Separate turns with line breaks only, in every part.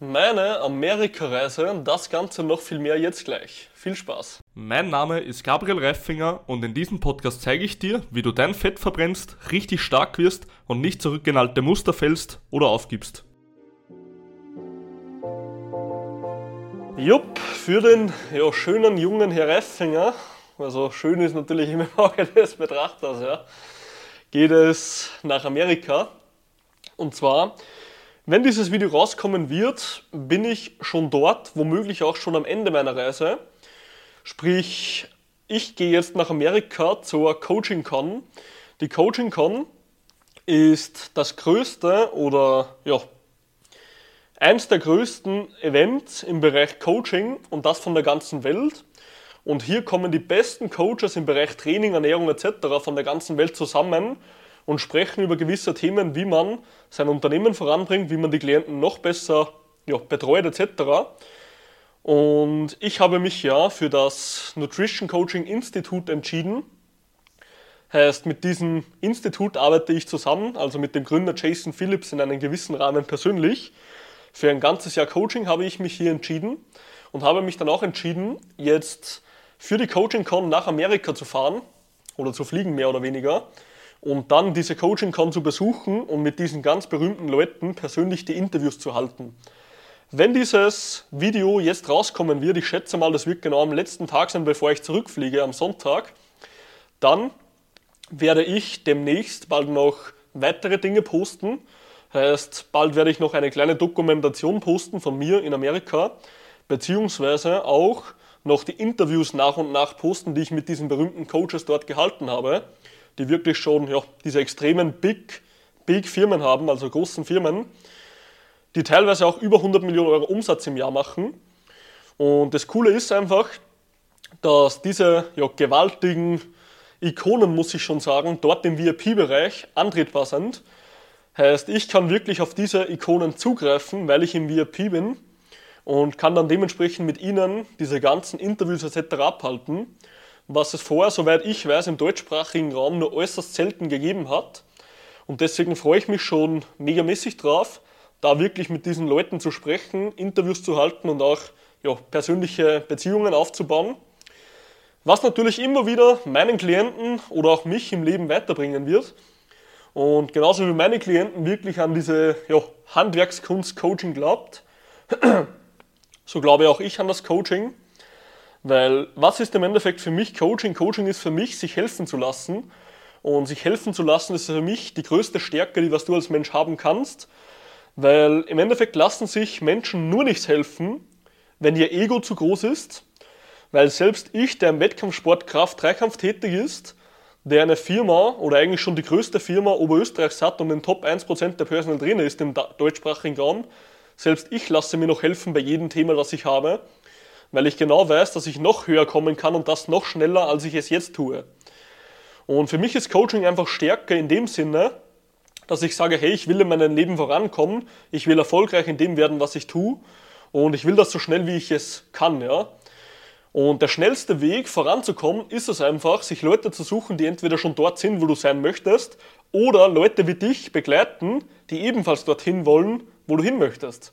Meine Amerikareise, das Ganze noch viel mehr jetzt gleich. Viel Spaß.
Mein Name ist Gabriel Reifinger und in diesem Podcast zeige ich dir, wie du dein Fett verbrennst, richtig stark wirst und nicht zurück in alte Muster fällst oder aufgibst.
Jupp, für den ja, schönen jungen Herr Reifinger, also schön ist natürlich im Auge des Betrachters, ja, geht es nach Amerika. Und zwar wenn dieses Video rauskommen wird, bin ich schon dort, womöglich auch schon am Ende meiner Reise. Sprich, ich gehe jetzt nach Amerika zur Coaching Con. Die Coaching Con ist das größte oder ja, eins der größten Events im Bereich Coaching und das von der ganzen Welt. Und hier kommen die besten Coaches im Bereich Training, Ernährung etc. von der ganzen Welt zusammen und sprechen über gewisse Themen, wie man sein Unternehmen voranbringt, wie man die Klienten noch besser ja, betreut etc. Und ich habe mich ja für das Nutrition Coaching Institute entschieden. Heißt, mit diesem Institut arbeite ich zusammen, also mit dem Gründer Jason Phillips in einem gewissen Rahmen persönlich. Für ein ganzes Jahr Coaching habe ich mich hier entschieden und habe mich dann auch entschieden, jetzt für die Coaching Con nach Amerika zu fahren oder zu fliegen, mehr oder weniger und dann diese Coaching Con zu besuchen und mit diesen ganz berühmten Leuten persönlich die Interviews zu halten. Wenn dieses Video jetzt rauskommen wird, ich schätze mal, das wird genau am letzten Tag sein, bevor ich zurückfliege, am Sonntag, dann werde ich demnächst bald noch weitere Dinge posten. Heißt, bald werde ich noch eine kleine Dokumentation posten von mir in Amerika, beziehungsweise auch noch die Interviews nach und nach posten, die ich mit diesen berühmten Coaches dort gehalten habe die wirklich schon ja, diese extremen Big, Big Firmen haben, also großen Firmen, die teilweise auch über 100 Millionen Euro Umsatz im Jahr machen. Und das Coole ist einfach, dass diese ja, gewaltigen Ikonen, muss ich schon sagen, dort im VIP-Bereich antretbar sind. Heißt, ich kann wirklich auf diese Ikonen zugreifen, weil ich im VIP bin und kann dann dementsprechend mit ihnen diese ganzen Interviews etc. abhalten was es vorher, soweit ich weiß, im deutschsprachigen Raum nur äußerst selten gegeben hat. Und deswegen freue ich mich schon megamäßig drauf, da wirklich mit diesen Leuten zu sprechen, Interviews zu halten und auch ja, persönliche Beziehungen aufzubauen. Was natürlich immer wieder meinen Klienten oder auch mich im Leben weiterbringen wird. Und genauso wie meine Klienten wirklich an diese ja, Handwerkskunst Coaching glaubt, so glaube auch ich an das Coaching. Weil was ist im Endeffekt für mich Coaching? Coaching ist für mich, sich helfen zu lassen. Und sich helfen zu lassen ist für mich die größte Stärke, die was du als Mensch haben kannst. Weil im Endeffekt lassen sich Menschen nur nichts helfen, wenn ihr Ego zu groß ist. Weil selbst ich, der im Wettkampfsport Kraft-Dreikampf tätig ist, der eine Firma oder eigentlich schon die größte Firma Oberösterreichs hat und den Top 1% der Personal Trainer ist im deutschsprachigen Raum, selbst ich lasse mir noch helfen bei jedem Thema, das ich habe weil ich genau weiß, dass ich noch höher kommen kann und das noch schneller, als ich es jetzt tue. Und für mich ist Coaching einfach stärker in dem Sinne, dass ich sage, hey, ich will in meinem Leben vorankommen, ich will erfolgreich in dem werden, was ich tue und ich will das so schnell, wie ich es kann, ja. Und der schnellste Weg voranzukommen ist es einfach, sich Leute zu suchen, die entweder schon dort sind, wo du sein möchtest, oder Leute wie dich begleiten, die ebenfalls dorthin wollen, wo du hin möchtest.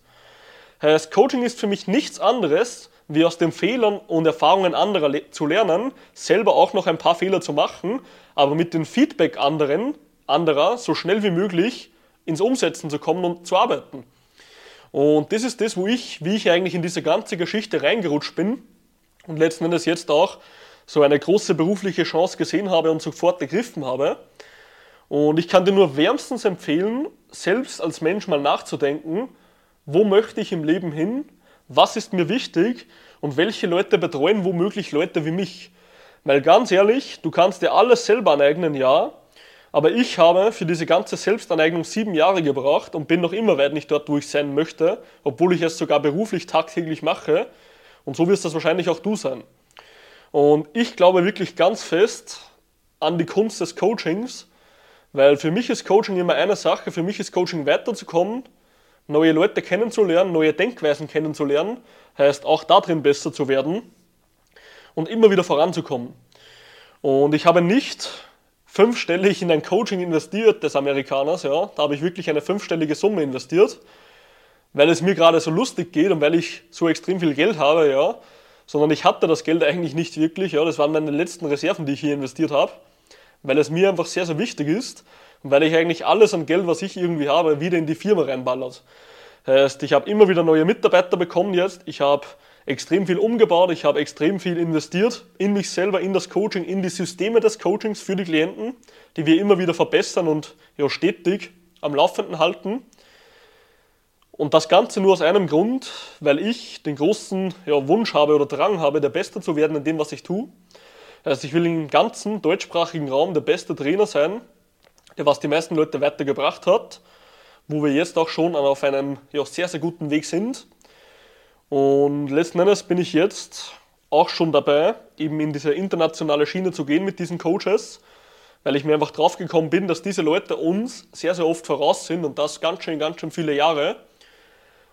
Heißt, Coaching ist für mich nichts anderes, wie aus den Fehlern und Erfahrungen anderer zu lernen, selber auch noch ein paar Fehler zu machen, aber mit dem Feedback anderen, anderer so schnell wie möglich ins Umsetzen zu kommen und zu arbeiten. Und das ist das, wo ich, wie ich eigentlich in diese ganze Geschichte reingerutscht bin und letzten Endes jetzt auch so eine große berufliche Chance gesehen habe und sofort ergriffen habe. Und ich kann dir nur wärmstens empfehlen, selbst als Mensch mal nachzudenken, wo möchte ich im Leben hin was ist mir wichtig und welche Leute betreuen womöglich Leute wie mich. Weil ganz ehrlich, du kannst dir alles selber aneignen, ja, aber ich habe für diese ganze Selbstaneignung sieben Jahre gebraucht und bin noch immer weit nicht dort, wo ich sein möchte, obwohl ich es sogar beruflich tagtäglich mache. Und so wirst das wahrscheinlich auch du sein. Und ich glaube wirklich ganz fest an die Kunst des Coachings, weil für mich ist Coaching immer eine Sache, für mich ist Coaching weiterzukommen, neue Leute kennenzulernen, neue Denkweisen kennenzulernen, heißt auch darin besser zu werden und immer wieder voranzukommen. Und ich habe nicht fünfstellig in ein Coaching investiert des Amerikaners, ja, da habe ich wirklich eine fünfstellige Summe investiert, weil es mir gerade so lustig geht und weil ich so extrem viel Geld habe, ja, sondern ich hatte das Geld eigentlich nicht wirklich, ja, das waren meine letzten Reserven, die ich hier investiert habe, weil es mir einfach sehr, sehr wichtig ist weil ich eigentlich alles an Geld, was ich irgendwie habe, wieder in die Firma reinballert. Heißt, ich habe immer wieder neue Mitarbeiter bekommen jetzt, ich habe extrem viel umgebaut, ich habe extrem viel investiert in mich selber, in das Coaching, in die Systeme des Coachings für die Klienten, die wir immer wieder verbessern und ja, stetig am Laufenden halten. Und das Ganze nur aus einem Grund, weil ich den großen ja, Wunsch habe oder Drang habe, der Beste zu werden in dem, was ich tue. Also ich will im ganzen deutschsprachigen Raum der beste Trainer sein, der was die meisten Leute weitergebracht hat, wo wir jetzt auch schon auf einem ja, sehr, sehr guten Weg sind. Und letzten Endes bin ich jetzt auch schon dabei, eben in diese internationale Schiene zu gehen mit diesen Coaches, weil ich mir einfach drauf gekommen bin, dass diese Leute uns sehr, sehr oft voraus sind und das ganz schön, ganz schön viele Jahre.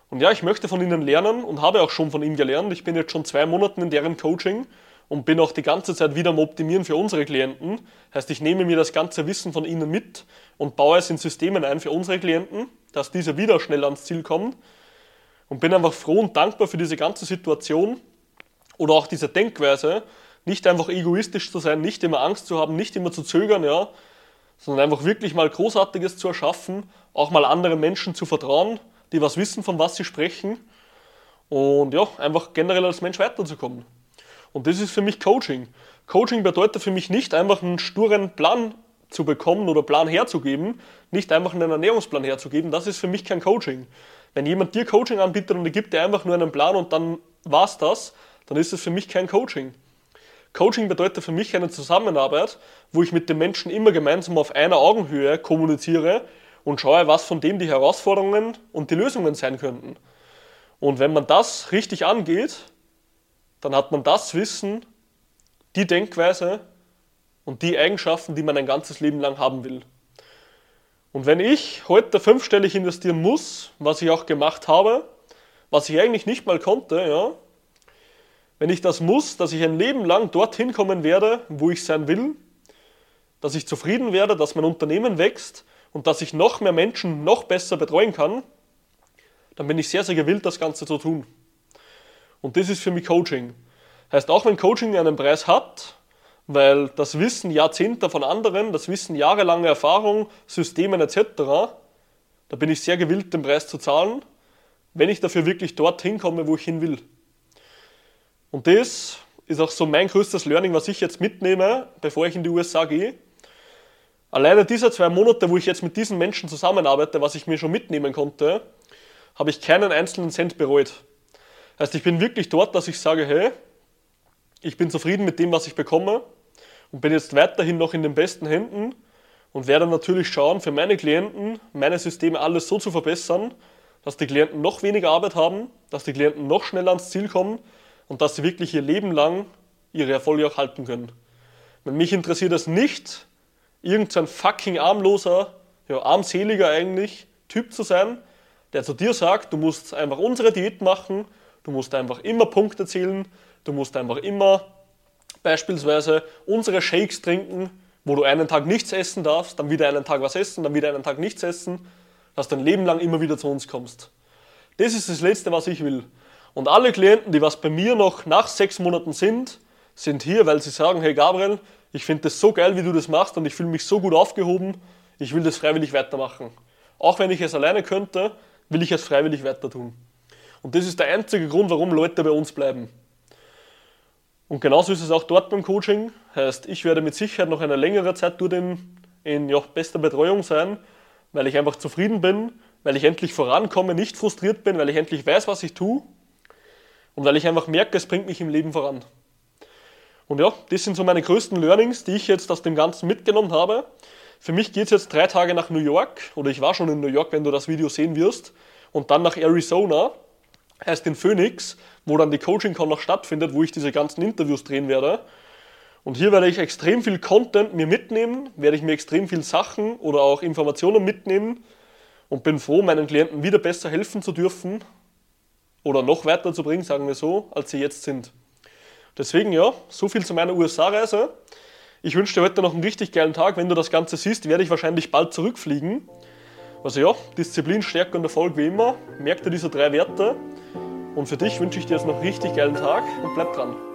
Und ja, ich möchte von ihnen lernen und habe auch schon von ihnen gelernt. Ich bin jetzt schon zwei Monate in deren Coaching und bin auch die ganze Zeit wieder am Optimieren für unsere Klienten. Heißt, ich nehme mir das ganze Wissen von ihnen mit und baue es in Systemen ein für unsere Klienten, dass diese wieder schnell ans Ziel kommen. Und bin einfach froh und dankbar für diese ganze Situation oder auch diese Denkweise, nicht einfach egoistisch zu sein, nicht immer Angst zu haben, nicht immer zu zögern, ja, sondern einfach wirklich mal Großartiges zu erschaffen, auch mal anderen Menschen zu vertrauen, die was wissen, von was sie sprechen und ja, einfach generell als Mensch weiterzukommen. Und das ist für mich Coaching. Coaching bedeutet für mich nicht einfach einen sturen Plan zu bekommen oder Plan herzugeben, nicht einfach einen Ernährungsplan herzugeben. Das ist für mich kein Coaching. Wenn jemand dir Coaching anbietet und er gibt dir einfach nur einen Plan und dann war's das, dann ist es für mich kein Coaching. Coaching bedeutet für mich eine Zusammenarbeit, wo ich mit dem Menschen immer gemeinsam auf einer Augenhöhe kommuniziere und schaue, was von dem die Herausforderungen und die Lösungen sein könnten. Und wenn man das richtig angeht, dann hat man das Wissen, die Denkweise und die Eigenschaften, die man ein ganzes Leben lang haben will. Und wenn ich heute fünfstellig investieren muss, was ich auch gemacht habe, was ich eigentlich nicht mal konnte, ja, wenn ich das muss, dass ich ein Leben lang dorthin kommen werde, wo ich sein will, dass ich zufrieden werde, dass mein Unternehmen wächst und dass ich noch mehr Menschen noch besser betreuen kann, dann bin ich sehr, sehr gewillt, das Ganze zu tun. Und das ist für mich Coaching. Heißt, auch wenn Coaching einen Preis hat, weil das Wissen Jahrzehnte von anderen, das Wissen jahrelange Erfahrung, Systemen etc., da bin ich sehr gewillt, den Preis zu zahlen, wenn ich dafür wirklich dorthin komme, wo ich hin will. Und das ist auch so mein größtes Learning, was ich jetzt mitnehme, bevor ich in die USA gehe. Alleine diese zwei Monate, wo ich jetzt mit diesen Menschen zusammenarbeite, was ich mir schon mitnehmen konnte, habe ich keinen einzelnen Cent bereut. Heißt, ich bin wirklich dort, dass ich sage, hey, ich bin zufrieden mit dem, was ich bekomme und bin jetzt weiterhin noch in den besten Händen und werde natürlich schauen, für meine Klienten, meine Systeme alles so zu verbessern, dass die Klienten noch weniger Arbeit haben, dass die Klienten noch schneller ans Ziel kommen und dass sie wirklich ihr Leben lang ihre Erfolge auch halten können. Wenn mich interessiert es nicht, irgendein fucking armloser, ja, armseliger eigentlich Typ zu sein, der zu dir sagt, du musst einfach unsere Diät machen Du musst einfach immer Punkte zählen. Du musst einfach immer beispielsweise unsere Shakes trinken, wo du einen Tag nichts essen darfst, dann wieder einen Tag was essen, dann wieder einen Tag nichts essen, dass du dein Leben lang immer wieder zu uns kommst. Das ist das Letzte, was ich will. Und alle Klienten, die was bei mir noch nach sechs Monaten sind, sind hier, weil sie sagen, hey Gabriel, ich finde das so geil, wie du das machst und ich fühle mich so gut aufgehoben, ich will das freiwillig weitermachen. Auch wenn ich es alleine könnte, will ich es freiwillig weiter tun. Und das ist der einzige Grund, warum Leute bei uns bleiben. Und genauso ist es auch dort beim Coaching. Heißt, ich werde mit Sicherheit noch eine längere Zeit dort in, in ja, bester Betreuung sein, weil ich einfach zufrieden bin, weil ich endlich vorankomme, nicht frustriert bin, weil ich endlich weiß, was ich tue und weil ich einfach merke, es bringt mich im Leben voran. Und ja, das sind so meine größten Learnings, die ich jetzt aus dem Ganzen mitgenommen habe. Für mich geht es jetzt drei Tage nach New York, oder ich war schon in New York, wenn du das Video sehen wirst, und dann nach Arizona heißt in Phoenix, wo dann die Coaching-Con noch stattfindet, wo ich diese ganzen Interviews drehen werde. Und hier werde ich extrem viel Content mir mitnehmen, werde ich mir extrem viel Sachen oder auch Informationen mitnehmen und bin froh, meinen Klienten wieder besser helfen zu dürfen oder noch weiter zu bringen, sagen wir so, als sie jetzt sind. Deswegen ja, so viel zu meiner USA-Reise. Ich wünsche dir heute noch einen richtig geilen Tag. Wenn du das Ganze siehst, werde ich wahrscheinlich bald zurückfliegen. Also ja, Disziplin, Stärke und Erfolg wie immer. Merk dir diese drei Werte. Und für dich wünsche ich dir jetzt noch einen richtig geilen Tag und bleib dran.